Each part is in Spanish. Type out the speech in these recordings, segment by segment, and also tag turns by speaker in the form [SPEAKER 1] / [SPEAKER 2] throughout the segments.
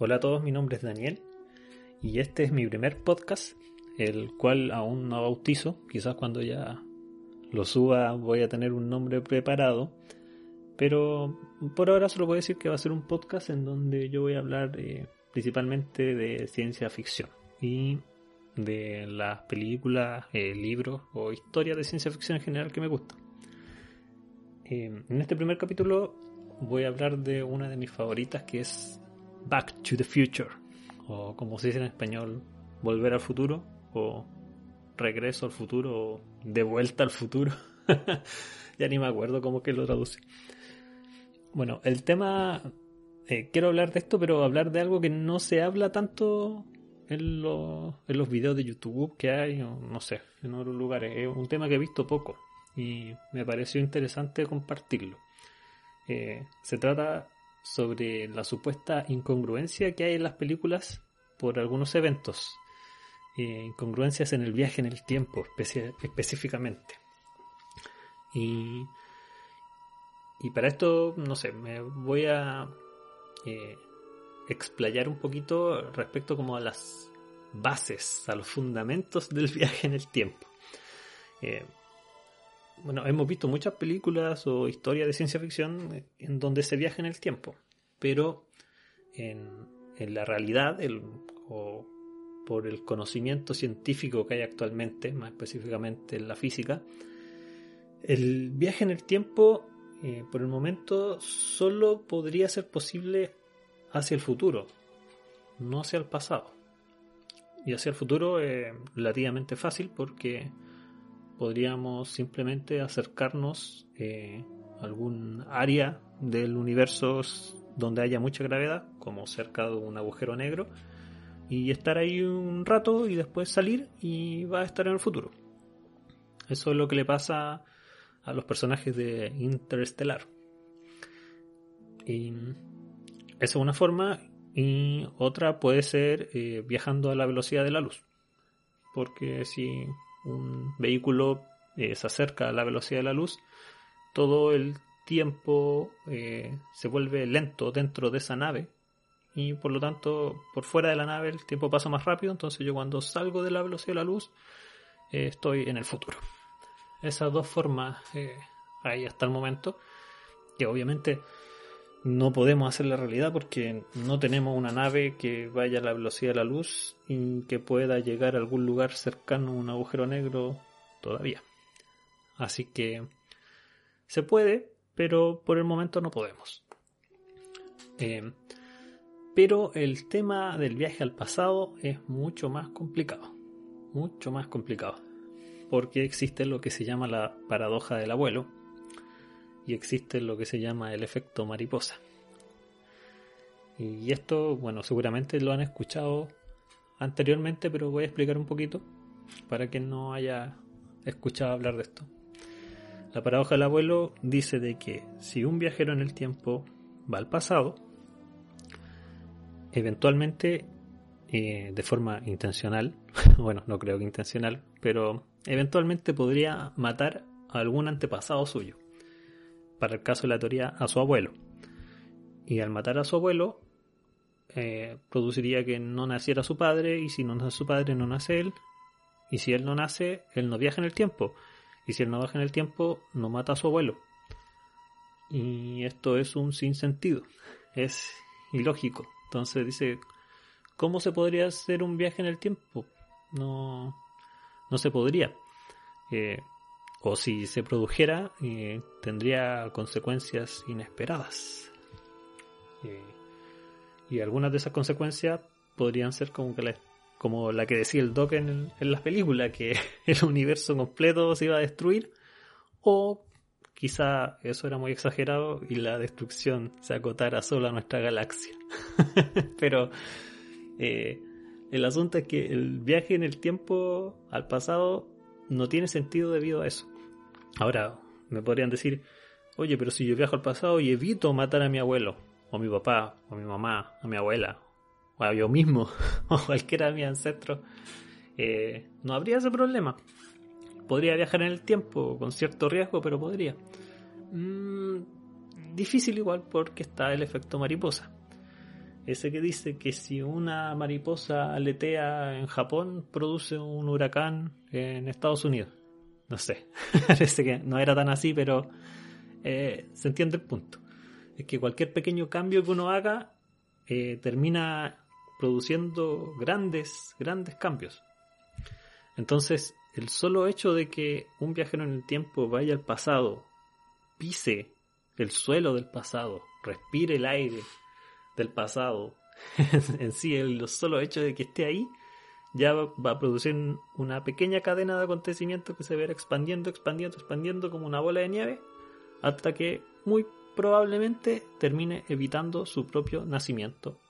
[SPEAKER 1] Hola a todos, mi nombre es Daniel y este es mi primer podcast, el cual aún no bautizo, quizás cuando ya lo suba voy a tener un nombre preparado, pero por ahora solo a decir que va a ser un podcast en donde yo voy a hablar eh, principalmente de ciencia ficción y de las películas, eh, libros o historias de ciencia ficción en general que me gustan. Eh, en este primer capítulo voy a hablar de una de mis favoritas que es Back to the Future, o como se dice en español, Volver al futuro, o Regreso al futuro, o De vuelta al futuro. ya ni me acuerdo cómo que lo traduce. Bueno, el tema, eh, quiero hablar de esto, pero hablar de algo que no se habla tanto en, en los videos de YouTube que hay, o no sé, en otros lugares. Es un tema que he visto poco y me pareció interesante compartirlo. Eh, se trata sobre la supuesta incongruencia que hay en las películas por algunos eventos. Eh, incongruencias en el viaje en el tiempo específicamente. Y, y para esto, no sé, me voy a eh, explayar un poquito respecto como a las bases, a los fundamentos del viaje en el tiempo. Eh, bueno, hemos visto muchas películas o historias de ciencia ficción en donde se viaja en el tiempo, pero en, la realidad, o por el conocimiento científico que hay actualmente, más específicamente en la física, el viaje en el tiempo, eh, por el momento, solo podría ser posible hacia el futuro, no hacia el pasado. Y hacia el futuro es relativamente fácil porque podríamos simplemente acercarnos eh, a algún área del universo donde haya mucha gravedad, como cerca de un agujero negro, y estar ahí un rato y después salir y va a estar en el futuro. Eso es lo que le pasa a los personajes de Interstellar. Y esa es una forma y otra puede ser eh, viajando a la velocidad de la luz. Porque si un vehículo eh, se acerca a la velocidad de la luz, todo el tiempo eh, se vuelve lento dentro de esa nave y por lo tanto por fuera de la nave el tiempo pasa más rápido, entonces yo cuando salgo de la velocidad de la luz eh, estoy en el futuro. Esas dos formas hay hasta el momento, que obviamente no podemos hacer la realidad porque no tenemos una nave que vaya a la velocidad de la luz y que pueda llegar a algún lugar cercano a un agujero negro todavía. Así que se puede, pero por el momento no podemos. Eh, pero el tema del viaje al pasado es mucho más complicado. Mucho más complicado. Porque existe lo que se llama la paradoja del abuelo, y existe lo que se llama el efecto mariposa. Y esto, bueno, seguramente lo han escuchado anteriormente, pero voy a explicar un poquito para que no haya escuchado hablar de esto. La paradoja del abuelo dice de que si un viajero en el tiempo va al pasado, eventualmente, eh, de forma intencional, bueno, no creo que intencional, pero eventualmente podría matar a algún antepasado suyo para el caso de la teoría, a su abuelo. Y al matar a su abuelo, eh, produciría que no naciera su padre, y si no nace su padre, no nace él. Y si él no nace, él no viaja en el tiempo. Y si él no viaja en el tiempo, no mata a su abuelo. Y esto es un sinsentido. Es ilógico. Entonces dice, ¿cómo se podría hacer un viaje en el tiempo? No, no se podría. Eh, o si se produjera, eh, tendría consecuencias inesperadas. Eh, y algunas de esas consecuencias podrían ser como, que la, como la que decía el Doc en, en las películas, que el universo completo se iba a destruir, o quizá eso era muy exagerado y la destrucción se acotara solo a nuestra galaxia. Pero eh, el asunto es que el viaje en el tiempo al pasado no tiene sentido debido a eso. Ahora, me podrían decir, oye, pero si yo viajo al pasado y evito matar a mi abuelo, o a mi papá, o a mi mamá, a mi abuela, o a yo mismo, o cualquiera de mis ancestros, eh, no habría ese problema. Podría viajar en el tiempo con cierto riesgo, pero podría. Mm, difícil igual porque está el efecto mariposa. Ese que dice que si una mariposa aletea en Japón, produce un huracán en Estados Unidos. No sé, parece que no era tan así, pero eh, se entiende el punto. Es que cualquier pequeño cambio que uno haga eh, termina produciendo grandes, grandes cambios. Entonces, el solo hecho de que un viajero en el tiempo vaya al pasado, pise el suelo del pasado, respire el aire, del pasado, en sí, el solo hecho de que esté ahí, ya va a producir una pequeña cadena de acontecimientos que se verá expandiendo, expandiendo, expandiendo como una bola de nieve, hasta que muy probablemente termine evitando su propio nacimiento,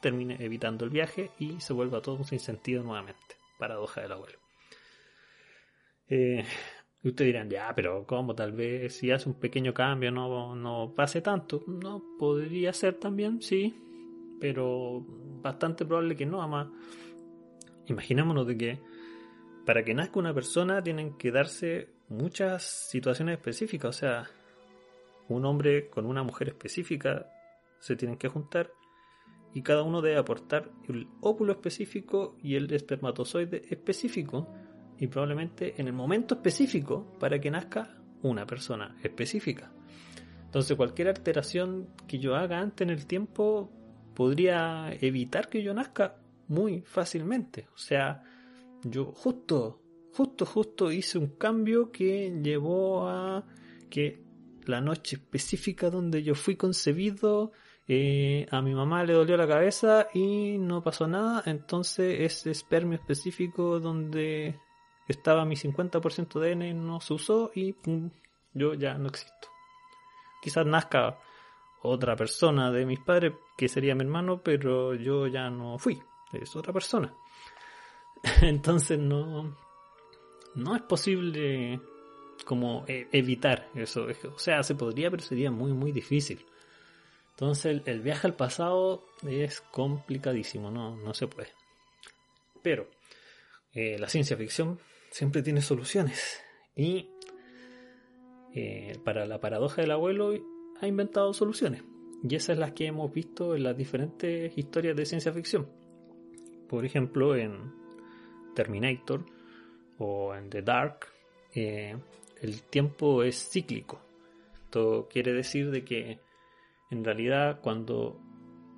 [SPEAKER 1] termine evitando el viaje y se vuelva todo sin sentido nuevamente. Paradoja del abuelo. Eh, y ustedes dirán, ya, pero ¿cómo? Tal vez si hace un pequeño cambio no, no pase tanto. No, podría ser también, sí, pero bastante probable que no. Además, imaginémonos de que para que nazca una persona tienen que darse muchas situaciones específicas. O sea, un hombre con una mujer específica se tienen que juntar y cada uno debe aportar el óvulo específico y el espermatozoide específico y probablemente en el momento específico para que nazca una persona específica. Entonces cualquier alteración que yo haga antes en el tiempo podría evitar que yo nazca muy fácilmente. O sea, yo justo, justo, justo hice un cambio que llevó a que la noche específica donde yo fui concebido, eh, a mi mamá le dolió la cabeza y no pasó nada. Entonces ese espermio específico donde estaba mi 50% de N, no se usó y yo ya no existo. Quizás nazca otra persona de mis padres, que sería mi hermano, pero yo ya no fui, es otra persona. Entonces no, no es posible como e, evitar eso. O sea, se podría, pero sería muy, muy difícil. Entonces el, viaje al pasado es complicadísimo, no, no se puede. Pero eh, la ciencia ficción siempre tiene soluciones. Y eh, para la paradoja del abuelo ha inventado soluciones. Y esas es las que hemos visto en las diferentes historias de ciencia ficción. Por ejemplo, en Terminator o en The Dark, eh, el tiempo es cíclico. Esto quiere decir de que en realidad cuando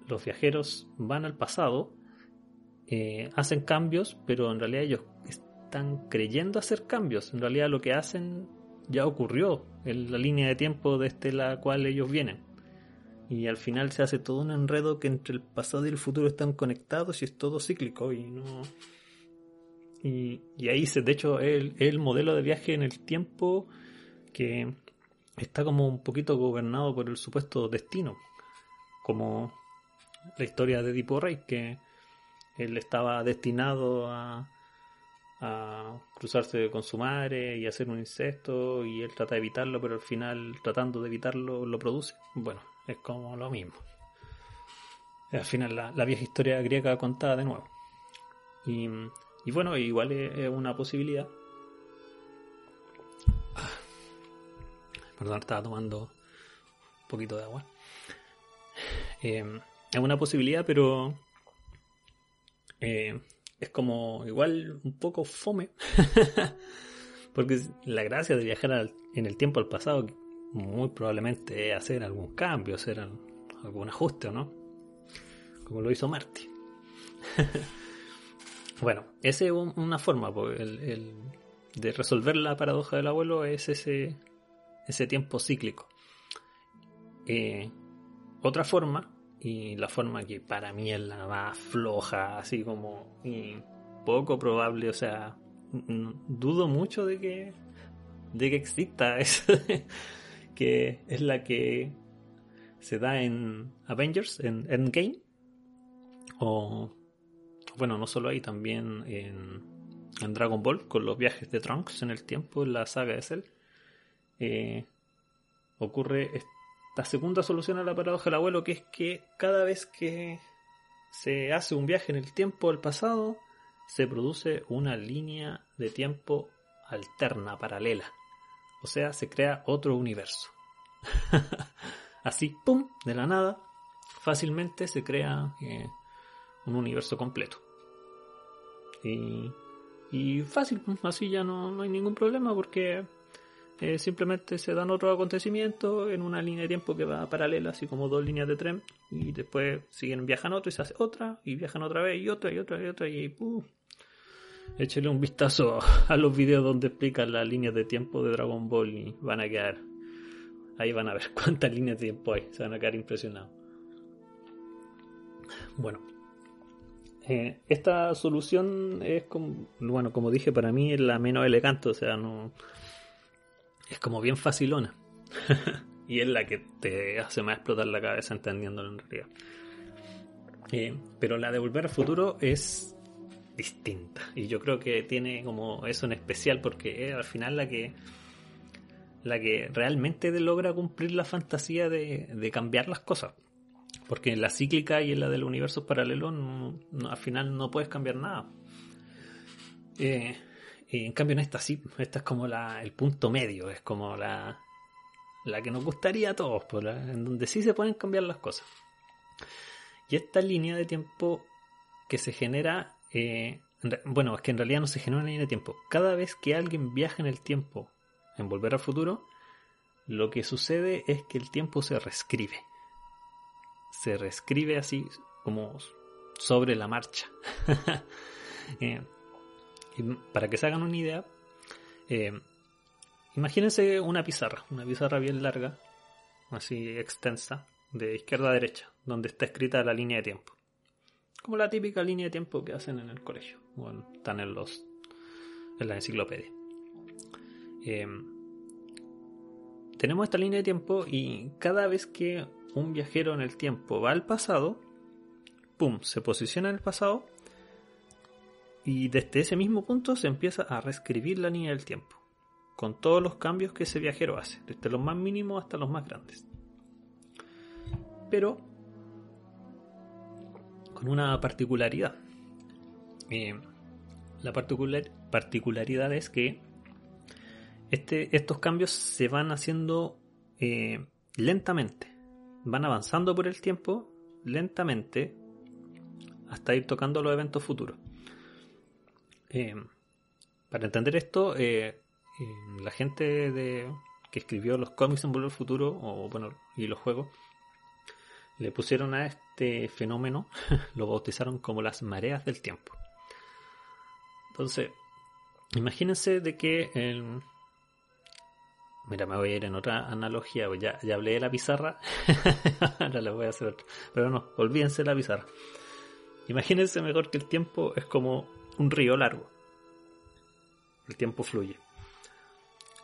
[SPEAKER 1] los viajeros van al pasado, eh, hacen cambios, pero en realidad ellos están creyendo hacer cambios. En realidad lo que hacen ya ocurrió en la línea de tiempo desde la cual ellos vienen. Y al final se hace todo un enredo que entre el pasado y el futuro están conectados y es todo cíclico y no... Y, ahí se, de hecho, es el, modelo de viaje en el tiempo que está como un poquito gobernado por el supuesto destino. Como la historia de Edipo Rey, que él estaba destinado a, a cruzarse con su madre y hacer un insecto y él trata de evitarlo, pero al final tratando de evitarlo lo produce. Bueno, es como lo mismo. Al final la, vieja historia griega contada de nuevo. Y, bueno, igual es, una posibilidad. Ah, perdón, estaba tomando un poquito de agua. Eh, es una posibilidad, pero eh, es como igual un poco fome. Porque la gracia de viajar en el tiempo al pasado muy probablemente es hacer algún cambio, hacer algún ajuste, ¿no? Como lo hizo Marty. bueno, esa es una forma de resolver la paradoja del abuelo, es ese, ese tiempo cíclico. Eh, otra forma y la forma que para mí es la más floja, así como poco probable, o sea, dudo mucho de que de que exista eso, que es la que se da en Avengers, en Endgame, o bueno, no solo ahí, también en, en Dragon Ball, con los viajes de Trunks en el tiempo, en la saga de Cell, eh, ocurre esta segunda solución a la paradoja del abuelo, que es que cada vez que se hace un viaje en el tiempo al pasado, se produce una línea de tiempo alterna, paralela. O sea, se crea otro universo. Así, ¡pum!, de la nada, fácilmente se crea eh, un universo completo. Y, y fácil, así ya no, no hay ningún problema porque eh, simplemente se dan otros acontecimientos en una línea de tiempo que va paralela, así como dos líneas de tren, y después siguen, viajan otro y se hace otra, y viajan otra vez, y otra, y otra, y otra, y ¡pum! Échale un vistazo a los videos donde explican las líneas de tiempo de Dragon Ball y van a quedar. Ahí van a ver cuántas líneas de tiempo hay, se van a quedar impresionados. Bueno, eh, esta solución es como, bueno, como dije, para mí es la menos elegante, o sea, no es como bien facilona. y es la que te hace más explotar la cabeza entendiéndolo en realidad. Eh, pero la de Volver al Futuro es distinta. Y yo creo que tiene como eso en especial porque es al final la que la que realmente logra cumplir la fantasía de, cambiar las cosas. Porque en la cíclica y en la del universo paralelo al final no puedes cambiar nada. Eh, y en cambio en esta sí, esta es como la, el punto medio, es como la, la que nos gustaría a todos, pues, en donde sí se pueden cambiar las cosas. Y esta línea de tiempo que se genera, eh, bueno, es que en realidad no se genera una línea de tiempo. Cada vez que alguien viaja en el tiempo en Volver al Futuro, lo que sucede es que el tiempo se reescribe. Se reescribe así como sobre la marcha. eh, para que se hagan una idea, eh, imagínense una pizarra, una pizarra bien larga, así extensa, de izquierda a derecha, donde está escrita la línea de tiempo. Como la típica línea de tiempo que hacen en el colegio, bueno, están en los en la enciclopedia. Eh, tenemos esta línea de tiempo y cada vez que un viajero en el tiempo va al pasado, ¡pum! se posiciona en el pasado y desde ese mismo punto se empieza a reescribir la línea del tiempo, con todos los cambios que ese viajero hace, desde los más mínimos hasta los más grandes. Pero con una particularidad. Eh, la particularidad es que este, estos cambios se van haciendo eh, lentamente, van avanzando por el tiempo lentamente hasta ir tocando los eventos futuros. Eh, para entender esto, eh, eh, la gente de, que escribió los cómics en Volver al Futuro, o bueno, y los juegos, le pusieron a este fenómeno, lo bautizaron como las mareas del tiempo. Entonces, imagínense de que el... Mira, me voy a ir en otra analogía, ya, ya hablé de la pizarra, ahora le voy a hacer otra. Pero no, olvídense de la pizarra. Imagínense mejor que el tiempo es como un río largo. El tiempo fluye.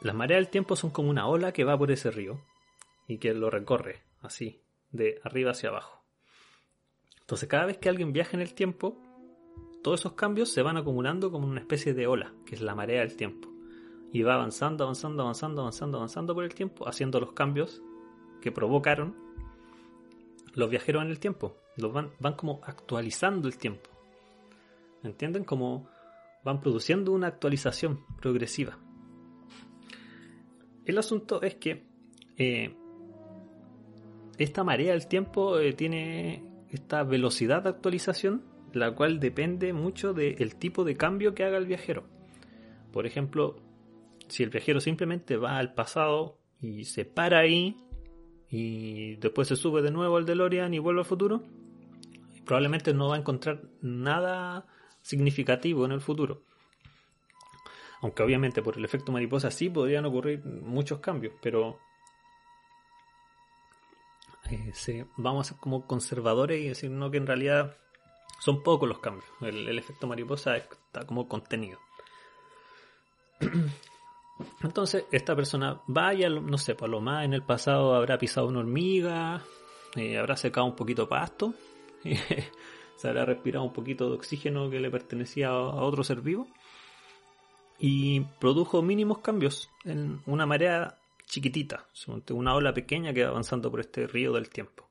[SPEAKER 1] Las mareas del tiempo son como una ola que va por ese río y que lo recorre así, de arriba hacia abajo. Entonces cada vez que alguien viaja en el tiempo, todos esos cambios se van acumulando como una especie de ola, que es la marea del tiempo. Y va avanzando, avanzando, avanzando, avanzando, avanzando por el tiempo, haciendo los cambios que provocaron los viajeros en el tiempo. Los van, van como actualizando el tiempo. ¿Entienden? Como van produciendo una actualización progresiva. El asunto es que eh, esta marea del tiempo eh, tiene esta velocidad de actualización, la cual depende mucho del tipo de cambio que haga el viajero. Por ejemplo, si el viajero simplemente va al pasado y se para ahí y después se sube de nuevo al DeLorean y vuelve al futuro, probablemente no va a encontrar nada significativo en el futuro. Aunque obviamente por el efecto mariposa sí podrían ocurrir muchos cambios, pero eh, vamos a ser como conservadores y decir no que en realidad son pocos los cambios. El, efecto mariposa está como contenido. Entonces, esta persona vaya, no sé, por lo más en el pasado habrá pisado una hormiga, eh, habrá secado un poquito pasto, se habrá respirado un poquito de oxígeno que le pertenecía a otro ser vivo y produjo mínimos cambios en una marea chiquitita, una ola pequeña que va avanzando por este río del tiempo.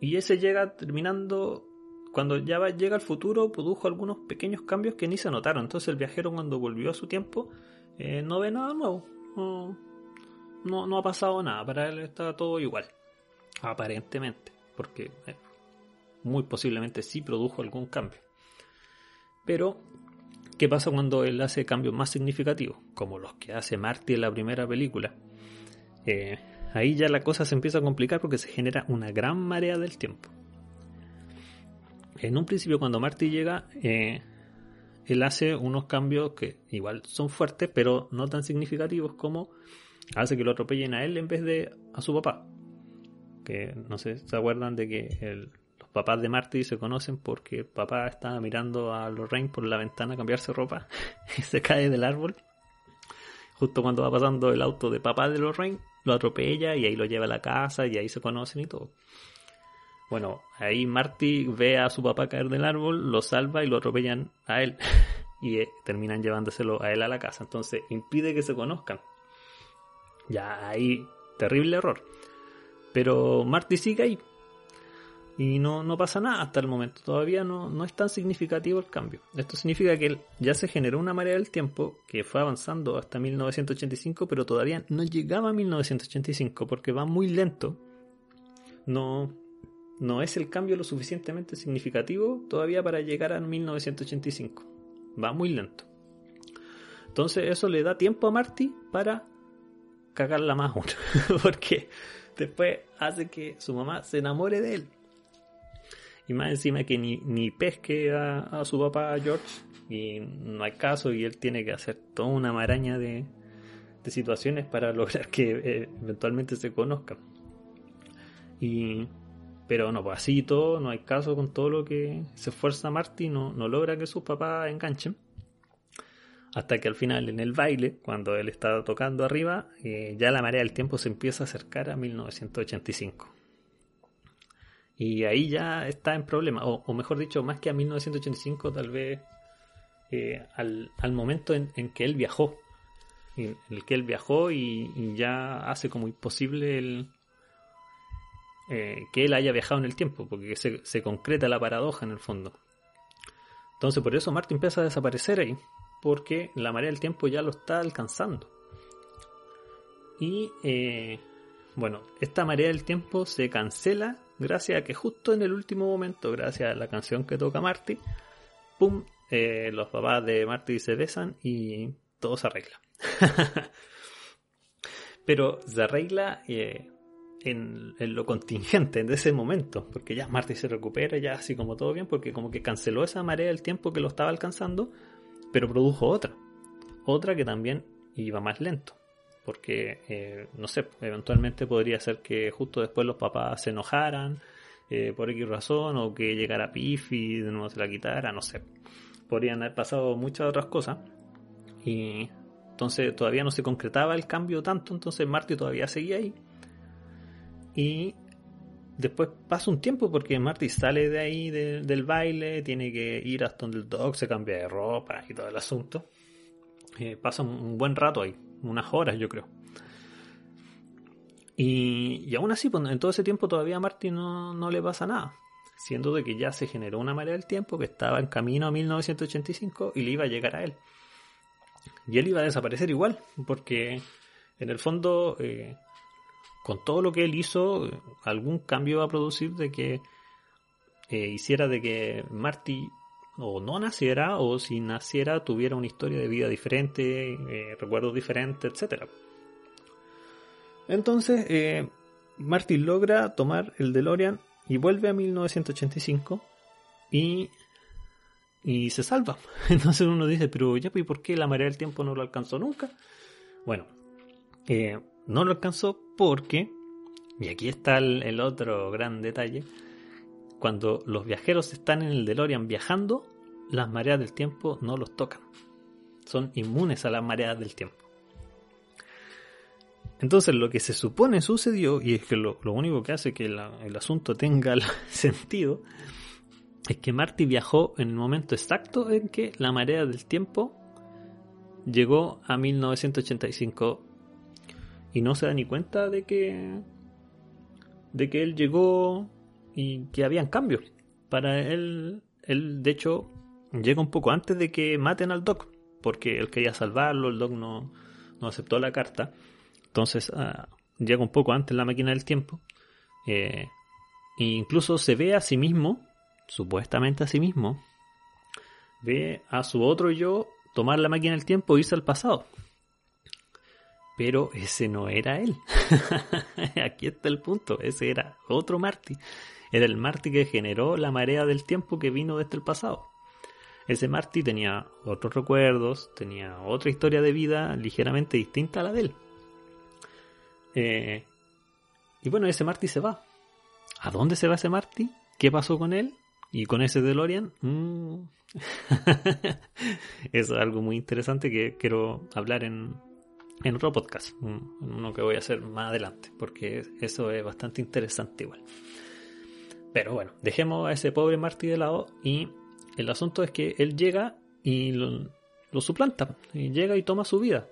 [SPEAKER 1] Y ese llega terminando, cuando ya va, llega al futuro, produjo algunos pequeños cambios que ni se notaron. Entonces el viajero cuando volvió a su tiempo eh, no ve nada nuevo. No, no, ha pasado nada, para él está todo igual. Aparentemente, porque eh, muy posiblemente sí produjo algún cambio. Pero ¿Qué pasa cuando él hace cambios más significativos? Como los que hace Marty en la primera película. Eh, ahí ya la cosa se empieza a complicar porque se genera una gran marea del tiempo. En un principio cuando Marty llega, eh, él hace unos cambios que igual son fuertes, pero no tan significativos como hace que lo atropellen a él en vez de a su papá. Que no sé, ¿se acuerdan de que el, papás de Marty se conocen porque papá estaba mirando a Lorraine por la ventana a cambiarse ropa y se cae del árbol. Justo cuando va pasando el auto de papá de Lorraine, lo atropella y ahí lo lleva a la casa y ahí se conocen y todo. Bueno, ahí Marty ve a su papá caer del árbol, lo salva y lo atropellan a él. y eh, terminan llevándoselo a él a la casa. Entonces impide que se conozcan. Ya ahí, terrible error. Pero Marty sigue ahí y no, no pasa nada hasta el momento. Todavía no, no es tan significativo el cambio. Esto significa que ya se generó una marea del tiempo que fue avanzando hasta 1985, pero todavía no llegaba a 1985 porque va muy lento. No, no es el cambio lo suficientemente significativo todavía para llegar a 1985. Va muy lento. Entonces eso le da tiempo a Marty para cagarla más aún. porque después hace que su mamá se enamore de él. Y más encima que ni, ni pesque a, su papá George y no hay caso y él tiene que hacer toda una maraña de, situaciones para lograr que eh, eventualmente se conozcan. Y, pero no, pues así todo, no hay caso con todo lo que se esfuerza Marty, no, no logra que sus papás enganchen. Hasta que al final en el baile, cuando él está tocando arriba, eh, ya la marea del tiempo se empieza a acercar a 1985. Y ahí ya está en problema, o, mejor dicho, más que a 1985, tal vez eh, al, momento en, que él viajó, en el que él viajó y, ya hace como imposible el, eh, que él haya viajado en el tiempo, porque se, se, concreta la paradoja en el fondo. Entonces por eso Martin empieza a desaparecer ahí, porque la marea del tiempo ya lo está alcanzando. Y eh, bueno, esta marea del tiempo se cancela gracias a que justo en el último momento, gracias a la canción que toca Marty, ¡pum! Eh, los papás de Marty se besan y todo se arregla. Pero se arregla eh, en, lo contingente de ese momento, porque ya Marty se recupera, ya así como todo bien, porque como que canceló esa marea del tiempo que lo estaba alcanzando, pero produjo otra, otra que también iba más lento porque, eh, no sé, eventualmente podría ser que justo después los papás se enojaran eh, por X razón o que llegara Pif y de nuevo se la quitara, no sé. Podrían haber pasado muchas otras cosas y entonces todavía no se concretaba el cambio tanto, entonces Marty todavía seguía ahí. Y después pasa un tiempo porque Marty sale de ahí del baile, tiene que ir hasta donde el dog se cambia de ropa y todo el asunto. Eh, pasa un buen rato ahí unas horas yo creo. Y, y aún así, pues, en todo ese tiempo todavía a Marty no, no, le pasa nada, siendo de que ya se generó una marea del tiempo que estaba en camino a 1985 y le iba a llegar a él. Y él iba a desaparecer igual, porque en el fondo, eh, con todo lo que él hizo, algún cambio va a producir de que eh, hiciera de que Marty o no naciera o si naciera tuviera una historia de vida diferente, eh, recuerdos diferentes, etc. Entonces, eh, logra tomar el DeLorean y vuelve a 1985 y, y se salva. Entonces uno dice, pero ya, ¿y por qué la marea del tiempo no lo alcanzó nunca? Bueno, eh, no lo alcanzó porque, y aquí está el otro gran detalle, cuando los viajeros están en el DeLorean viajando, las mareas del tiempo no los tocan. son inmunes a las mareas del tiempo. Entonces lo que se supone sucedió, y es que lo, único que hace que el asunto tenga sentido, es que Marty viajó en el momento exacto en que la marea del tiempo llegó a 1985 y no se da ni cuenta de que de que él llegó y que habían cambios. Para él, él de hecho llega un poco antes de que maten al Doc, porque él quería salvarlo, el Doc no, no aceptó la carta. Entonces ah, llega un poco antes la máquina del tiempo. Eh, e incluso se ve a sí mismo, supuestamente a sí mismo, ve a su otro yo tomar la máquina del tiempo e irse al pasado. Pero ese no era él. Aquí está el punto. Ese era otro Marty. Era el Marty que generó la marea del tiempo que vino desde el pasado. Ese Marty tenía otros recuerdos, tenía otra historia de vida ligeramente distinta a la de él. Eh, y bueno, ese Marty se va. ¿A dónde se va ese Marty? ¿Qué pasó con él? ¿Y con ese DeLorean? Mm. Es algo muy interesante que quiero hablar en, en otro podcast, uno que voy a hacer más adelante, porque eso es bastante interesante igual. Pero bueno, dejemos a ese pobre Marty de lado y el asunto es que él llega y lo, suplanta, y llega y toma su vida.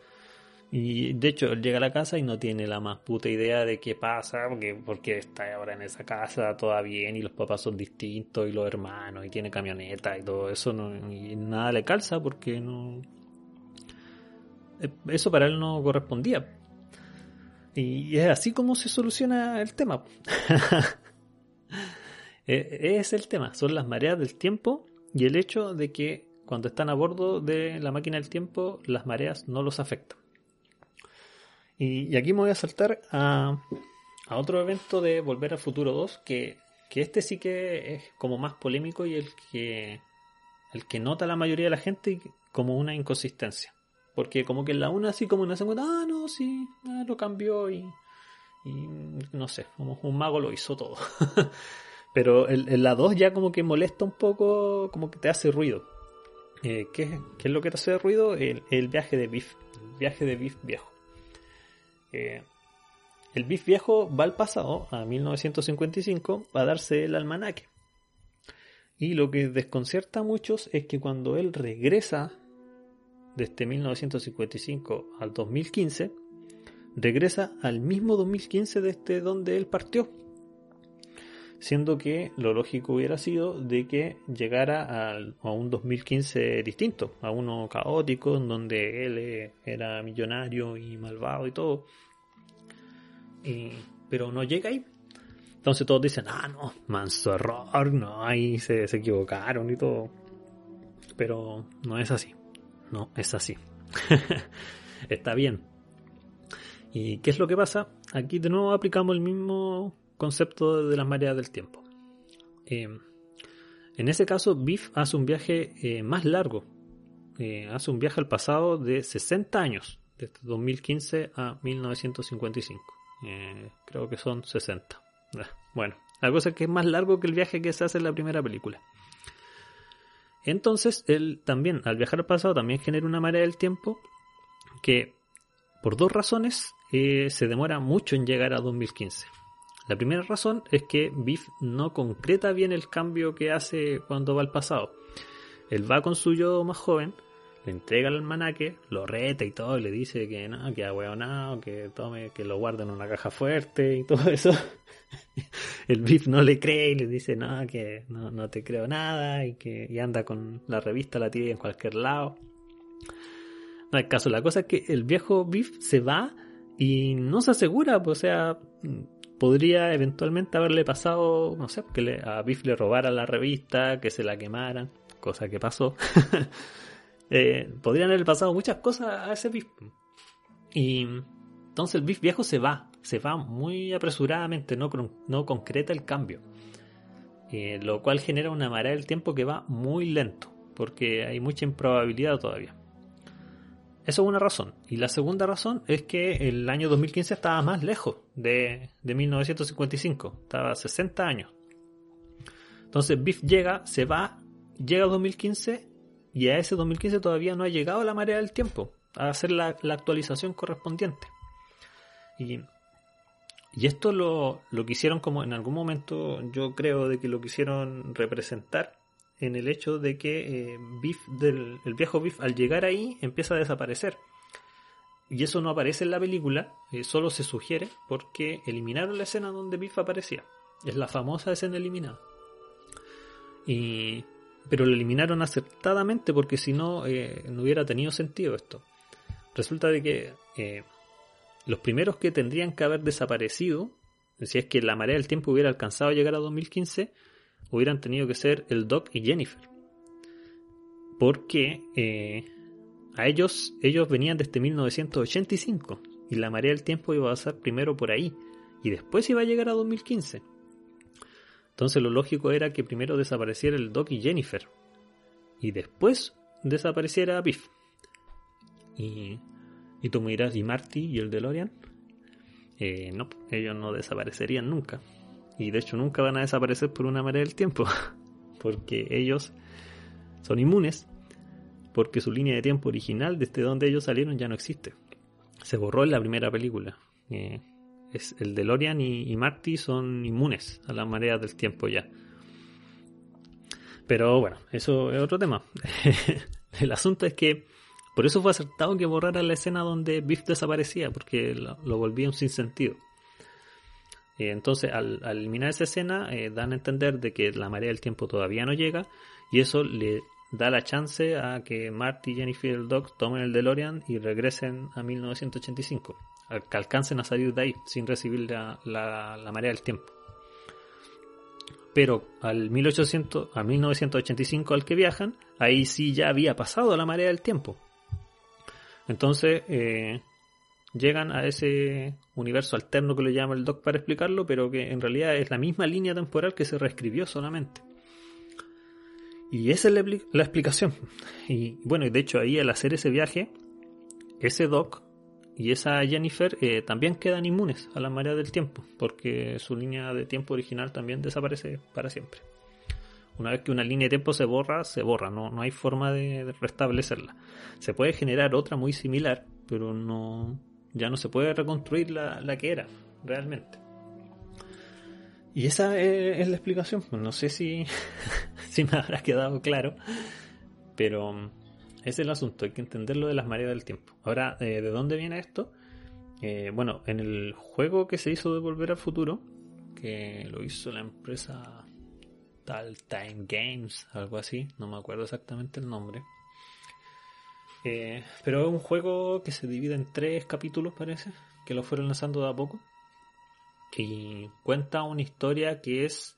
[SPEAKER 1] Y de hecho, él llega a la casa y no tiene la más puta idea de qué pasa, porque, porque está ahora en esa casa, todo bien, y los papás son distintos, y los hermanos, y tiene camioneta y todo eso, no, y nada le calza porque no. Eh, eso para él no correspondía. Y es así como se soluciona el tema. E, es el tema, son las mareas del tiempo y el hecho de que cuando están a bordo de la máquina del tiempo, las mareas no los afectan. Y, aquí me voy a saltar a, otro evento de Volver al Futuro 2, que, este sí que es como más polémico y el que, el que nota la mayoría de la gente como una inconsistencia. Porque como que en la una así como una segunda, ah, no, sí, ah, lo cambió y, no sé, como un mago lo hizo todo. Pero en, la 2 ya como que molesta un poco, como que te hace ruido. Eh, ¿qué, es lo que te hace ruido? El, el viaje de Biff, el viaje de Biff viejo el Biff viejo va al pasado, a 1955, a darse el almanaque. Y lo que desconcierta a muchos es que cuando él regresa desde 1955 al 2015, regresa al mismo 2015 desde donde él partió. Siendo que lo lógico hubiera sido de que llegara a un 2015 distinto, a uno caótico, en donde él eh, era millonario y malvado y todo. pero no llega ahí. Entonces todos dicen, ah, no, manso error, no, ahí se, se equivocaron y todo. Pero no es así. No, es así. Está bien. ¿Y qué es lo que pasa? Aquí de nuevo aplicamos el mismo concepto de las mareas del tiempo. Eh, en ese caso, Biff hace un viaje eh, más largo. Eh, hace un viaje al pasado de 60 años, desde 2015 a 1955. creo que son 60. Bueno, la cosa que es más largo que el viaje que se hace en la primera película. Entonces, él también, al viajar al pasado, también genera una marea del tiempo que, por dos razones, se demora mucho en llegar a 2015. La primera razón es que Biff no concreta bien el cambio que hace cuando va al pasado. Él va con su yo más joven, le entrega el almanaque, lo reta y todo, y le dice que no, que nada, que tome, que lo guarde en una caja fuerte y todo eso. el Biff no le cree y le dice no, que no, no te creo nada y que y anda con la revista, la tira en cualquier lado. No hay caso, la cosa es que el viejo Biff se va y no se asegura, pues, o sea, podría eventualmente haberle pasado, no sé, que a Biff le robara la revista, que se la quemaran, cosa que pasó. eh, podrían haber pasado muchas cosas a ese Biff. Y entonces el Biff viejo se va, se va muy apresuradamente, no, no concreta el cambio. Eh, lo cual genera una marea del tiempo que va muy lento, porque hay mucha improbabilidad todavía. Eso es una razón. Y la segunda razón es que el año 2015 estaba más lejos de, 1955. Estaba a 60 años. Entonces Biff llega, se va, llega a 2015 y a ese 2015 todavía no ha llegado la marea del tiempo a hacer la, actualización correspondiente. Y, y esto lo, lo quisieron como en algún momento, yo creo de que lo quisieron representar en el hecho de que eh, del, el viejo Biff al llegar ahí empieza a desaparecer. Y eso no aparece en la película, eh, solo se sugiere porque eliminaron la escena donde Biff aparecía. Es la famosa escena eliminada. Y, pero lo eliminaron acertadamente porque si no, eh, no hubiera tenido sentido esto. Resulta de que los primeros que tendrían que haber desaparecido, si es que la marea del tiempo hubiera alcanzado a llegar a 2015, hubieran tenido que ser el Doc y Jennifer. Porque eh, a ellos, ellos venían desde 1985 y la marea del tiempo iba a pasar primero por ahí y después iba a llegar a 2015. Entonces lo lógico era que primero desapareciera el Doc y Jennifer. Y después desapareciera Biff. Y, y tú me dirás, ¿y Marty y el DeLorean? Eh, no, ellos no desaparecerían nunca. Y de hecho nunca van a desaparecer por una marea del tiempo. Porque ellos son inmunes. Porque su línea de tiempo original, desde donde ellos salieron, ya no existe. Se borró en la primera película. Eh, es el DeLorean y, y Marty son inmunes a las mareas del tiempo ya. Pero bueno, eso es otro tema. el asunto es que por eso fue acertado que borrara la escena donde Biff desaparecía, porque lo, volvía un. Eh, entonces, al, eliminar esa escena, eh, dan a entender de que la marea del tiempo todavía no llega, y eso le da la chance a que Marty, Jennifer y el Doc tomen el DeLorean y regresen a 1985 que alcancen a salir de ahí sin recibir la, la, marea del tiempo. Pero al 1800, a 1985 al que viajan, ahí sí ya había pasado la marea del tiempo. Entonces eh, llegan a ese universo alterno que lo llama el Doc para explicarlo, pero que en realidad es la misma línea temporal que se reescribió solamente. Y esa es la, la explicación. Y bueno, de hecho ahí al hacer ese viaje, ese Doc y esa Jennifer eh, también quedan inmunes a la marea del tiempo, porque su línea de tiempo original también desaparece para siempre. Una vez que una línea de tiempo se borra, se borra, no, no hay forma de, restablecerla. Se puede generar otra muy similar, pero no ya no se puede reconstruir la, la que era realmente. Y esa es, la explicación. No sé si, si me habrá quedado claro, pero es el asunto, hay que entender lo de las mareas del tiempo. Ahora, eh, ¿de dónde viene esto? Eh, bueno, en el juego que se hizo de Volver al Futuro, que lo hizo la empresa Tal Time Games, algo así, no me acuerdo exactamente el nombre. Eh, pero es un juego que se divide en tres capítulos, parece, que lo fueron lanzando de a poco. Y cuenta una historia que es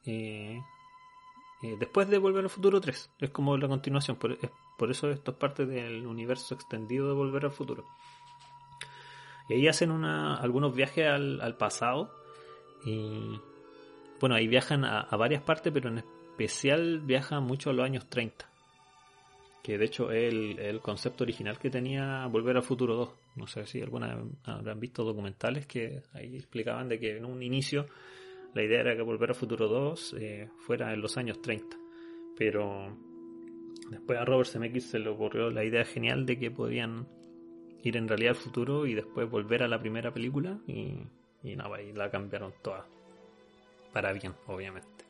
[SPEAKER 1] después de Volver al Futuro 3. Es como la continuación, por eso esto es parte del universo extendido de Volver al Futuro. Y ahí hacen una, algunos viajes al, pasado. Y bueno, ahí viajan a, varias partes, pero en especial viajan mucho a los años 30. Que de hecho es el, concepto original que tenía Volver al Futuro 2. No sé si alguna habrán visto documentales que ahí explicaban de que en un inicio la idea era que Volver al Futuro 2 eh, fuera en los años 30. Pero Después a Robert Zemeckis se le ocurrió la idea genial de que podían ir en realidad al futuro y después volver a la primera película y, y nada, y la cambiaron toda. Para bien, obviamente.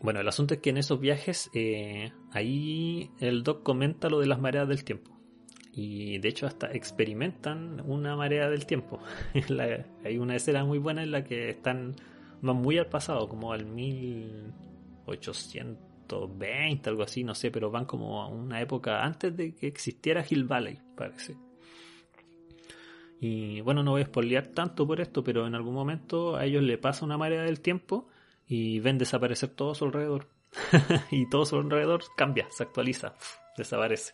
[SPEAKER 1] Bueno, el asunto es que en esos viajes, eh, ahí el Doc comenta lo de las mareas del tiempo. Y de hecho hasta experimentan una marea del tiempo. hay una escena muy buena en la que están van muy al pasado, como al 1800 20, algo así, no sé, pero van como a una época antes de que existiera Hill Valley, parece. Y bueno, no voy a spoilear tanto por esto, pero en algún momento a ellos le pasa una marea del tiempo y ven desaparecer todo a su alrededor. y todo a su alrededor cambia, se actualiza, desaparece.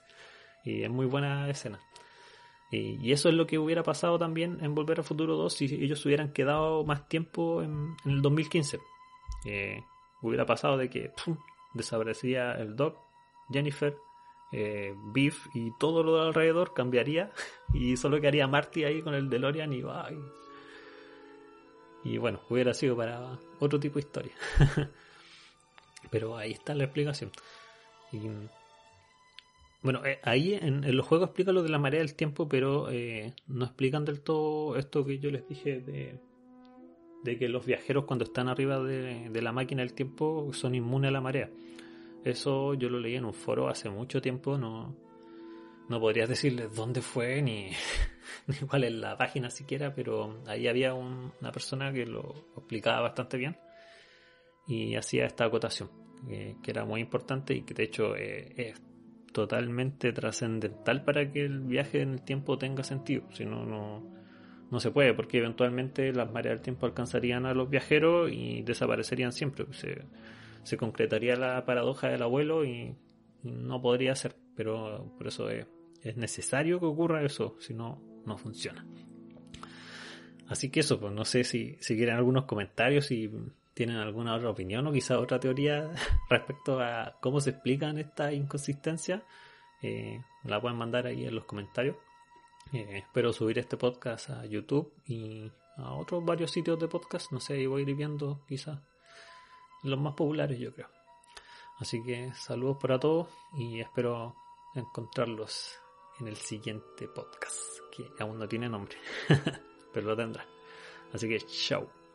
[SPEAKER 1] Y es muy buena escena. Y, eso es lo que hubiera pasado también en Volver al Futuro 2 si ellos hubieran quedado más tiempo en, el 2015. Eh, hubiera pasado de que desaparecía el Doc, Jennifer, eh, Beef y todo lo de alrededor cambiaría y solo quedaría Marty ahí con el DeLorean y va. Y, bueno, hubiera sido para otro tipo de historia. Pero ahí está la explicación. Y Bueno, eh, ahí en, los juegos explican lo de la marea del tiempo, pero eh, no explican del todo esto que yo les dije de, de que los viajeros cuando están arriba de, de, la máquina del tiempo son inmunes a la marea. Eso yo lo leí en un foro hace mucho tiempo, no, no podrías decirles dónde fue ni, ni cuál es la página siquiera, pero ahí había una persona que lo explicaba bastante bien y hacía esta acotación, eh, que era muy importante y que de hecho eh, es totalmente trascendental para que el viaje en el tiempo tenga sentido, si no, no, no se puede, porque eventualmente las mareas del tiempo alcanzarían a los viajeros y desaparecerían siempre. Se, se concretaría la paradoja del abuelo y, no podría ser, pero por eso es, es necesario que ocurra eso, si no, no funciona. Así que eso, pues no sé si, si quieren algunos comentarios, si tienen alguna otra opinión o quizá otra teoría respecto a cómo se explican estas inconsistencias, eh, la pueden mandar ahí en los comentarios. Eh, espero subir este podcast a YouTube y a otros varios sitios de podcast, no sé, y voy a ir viendo quizás los más populares yo creo. Así que saludos para todos y espero encontrarlos en el siguiente podcast, que aún no tiene nombre, pero lo tendrá. Así que chao.